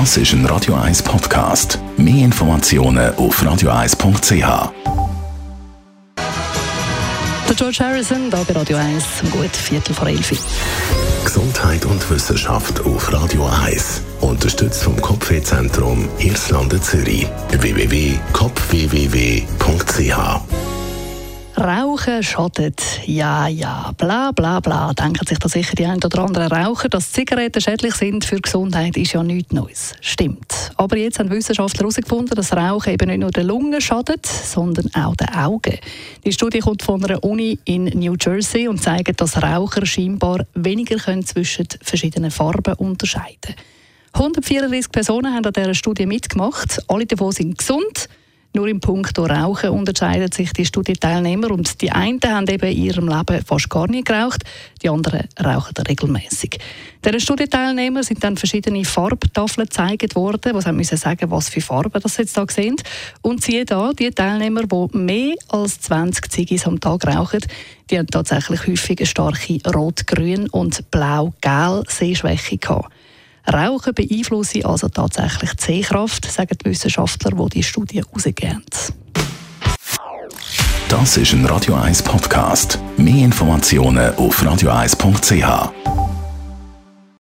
Das ist ein Radio 1 Podcast. Mehr Informationen auf radio1.ch. Der George Harrison, da bei Radio 1, um gut Viertel vor elf. Gesundheit und Wissenschaft auf Radio 1. Unterstützt vom Kopfwehzentrum Irlande Zürich. www.kopfwww.ch Rauchen schadet. Ja, ja, bla bla bla. Denken sich da sicher die ein oder anderen Raucher, dass Zigaretten schädlich sind für die Gesundheit, ist ja nichts Neues. Stimmt. Aber jetzt haben Wissenschaftler herausgefunden, dass Rauchen eben nicht nur den Lungen schadet, sondern auch den Augen. Die Studie kommt von einer Uni in New Jersey und zeigt, dass Raucher scheinbar weniger können zwischen verschiedenen Farben unterscheiden können. 134 Personen haben an dieser Studie mitgemacht. Alle davon sind gesund. Nur im Punkt Rauchen unterscheiden sich die Studienteilnehmer und die einen haben eben in ihrem Leben fast gar nicht geraucht, die anderen rauchen regelmäßig. Den Studienteilnehmern sind dann verschiedene Farbtafeln gezeigt worden, wo sie müssen sagen, was für Farben das jetzt da sehen. Und siehe da, die Teilnehmer, die mehr als 20 Ziggis am Tag rauchen, die haben tatsächlich häufig eine starke Rot-Grün- und Blau-Gel Sehschwäche gehabt. Rauchen beeinflusse also tatsächlich die Sehkraft, sagen die Wissenschaftler, die die Studie herausgeben. Das ist ein Radio 1 Podcast. Mehr Informationen auf radio1.ch.